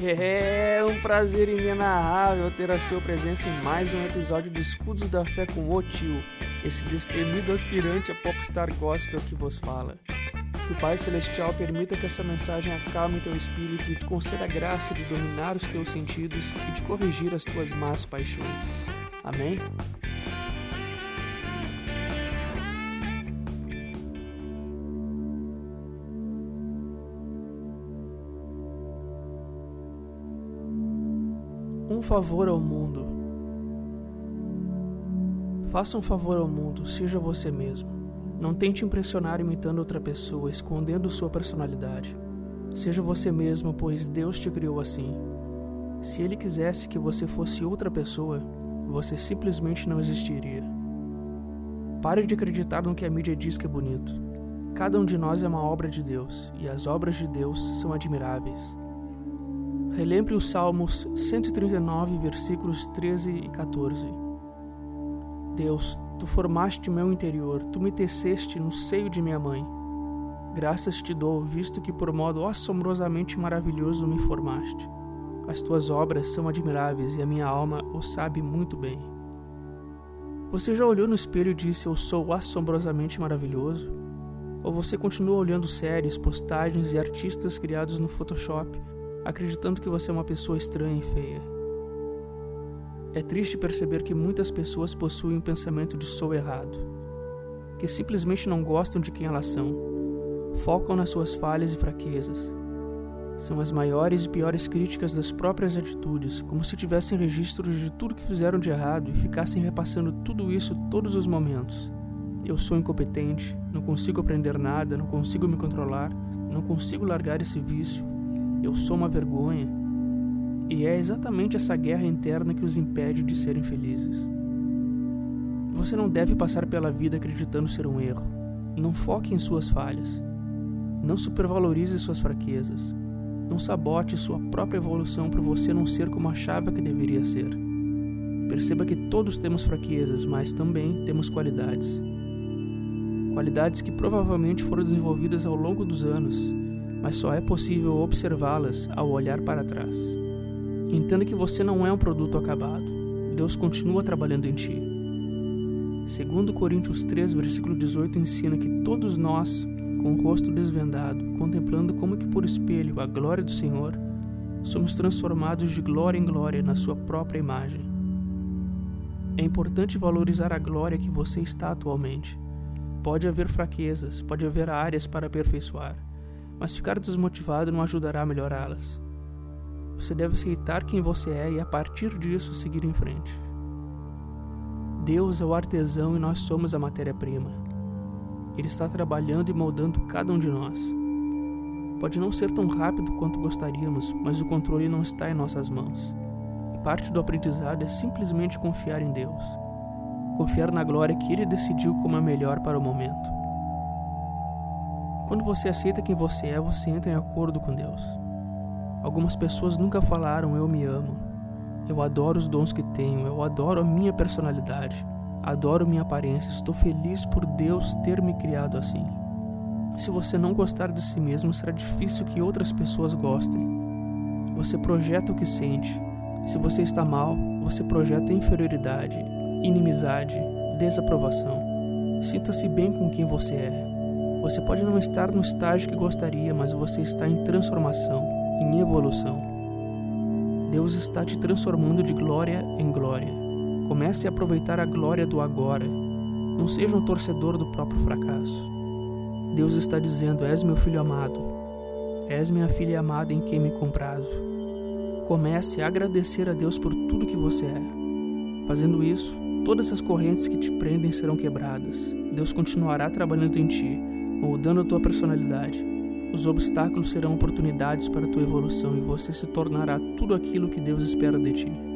É um prazer inenarrável ter a sua presença em mais um episódio do Escudos da Fé com o Tio, esse destemido aspirante a popstar gospel que vos fala. Que o Pai Celestial permita que essa mensagem acalme teu espírito e te conceda a graça de dominar os teus sentidos e de corrigir as tuas más paixões. Amém? Um favor ao mundo. Faça um favor ao mundo, seja você mesmo. Não tente impressionar imitando outra pessoa, escondendo sua personalidade. Seja você mesmo, pois Deus te criou assim. Se Ele quisesse que você fosse outra pessoa, você simplesmente não existiria. Pare de acreditar no que a mídia diz que é bonito. Cada um de nós é uma obra de Deus, e as obras de Deus são admiráveis. Relembre os Salmos 139, versículos 13 e 14. Deus, tu formaste meu interior, tu me teceste no seio de minha mãe. Graças te dou, visto que por modo assombrosamente maravilhoso me formaste. As tuas obras são admiráveis e a minha alma o sabe muito bem. Você já olhou no espelho e disse: Eu sou assombrosamente maravilhoso? Ou você continua olhando séries, postagens e artistas criados no Photoshop acreditando que você é uma pessoa estranha e feia. É triste perceber que muitas pessoas possuem um pensamento de sou errado, que simplesmente não gostam de quem elas são, focam nas suas falhas e fraquezas. São as maiores e piores críticas das próprias atitudes, como se tivessem registros de tudo que fizeram de errado e ficassem repassando tudo isso todos os momentos. Eu sou incompetente, não consigo aprender nada, não consigo me controlar, não consigo largar esse vício, eu sou uma vergonha. E é exatamente essa guerra interna que os impede de serem felizes. Você não deve passar pela vida acreditando ser um erro. Não foque em suas falhas. Não supervalorize suas fraquezas. Não sabote sua própria evolução por você não ser como achava que deveria ser. Perceba que todos temos fraquezas, mas também temos qualidades. Qualidades que provavelmente foram desenvolvidas ao longo dos anos mas só é possível observá-las ao olhar para trás. Entenda que você não é um produto acabado. Deus continua trabalhando em ti. Segundo Coríntios 3, versículo 18 ensina que todos nós, com o rosto desvendado, contemplando como que por espelho a glória do Senhor, somos transformados de glória em glória na sua própria imagem. É importante valorizar a glória que você está atualmente. Pode haver fraquezas, pode haver áreas para aperfeiçoar mas ficar desmotivado não ajudará a melhorá-las. Você deve aceitar quem você é e a partir disso seguir em frente. Deus é o artesão e nós somos a matéria-prima. Ele está trabalhando e moldando cada um de nós. Pode não ser tão rápido quanto gostaríamos, mas o controle não está em nossas mãos. E parte do aprendizado é simplesmente confiar em Deus. Confiar na glória que Ele decidiu como a melhor para o momento. Quando você aceita quem você é, você entra em acordo com Deus. Algumas pessoas nunca falaram eu me amo. Eu adoro os dons que tenho, eu adoro a minha personalidade, adoro minha aparência, estou feliz por Deus ter me criado assim. Se você não gostar de si mesmo, será difícil que outras pessoas gostem. Você projeta o que sente. Se você está mal, você projeta inferioridade, inimizade, desaprovação. Sinta-se bem com quem você é. Você pode não estar no estágio que gostaria, mas você está em transformação, em evolução. Deus está te transformando de glória em glória. Comece a aproveitar a glória do agora. Não seja um torcedor do próprio fracasso. Deus está dizendo: És meu filho amado. És minha filha amada em quem me comprazo. Comece a agradecer a Deus por tudo que você é. Fazendo isso, todas as correntes que te prendem serão quebradas. Deus continuará trabalhando em ti moldando a tua personalidade. Os obstáculos serão oportunidades para a tua evolução e você se tornará tudo aquilo que Deus espera de ti.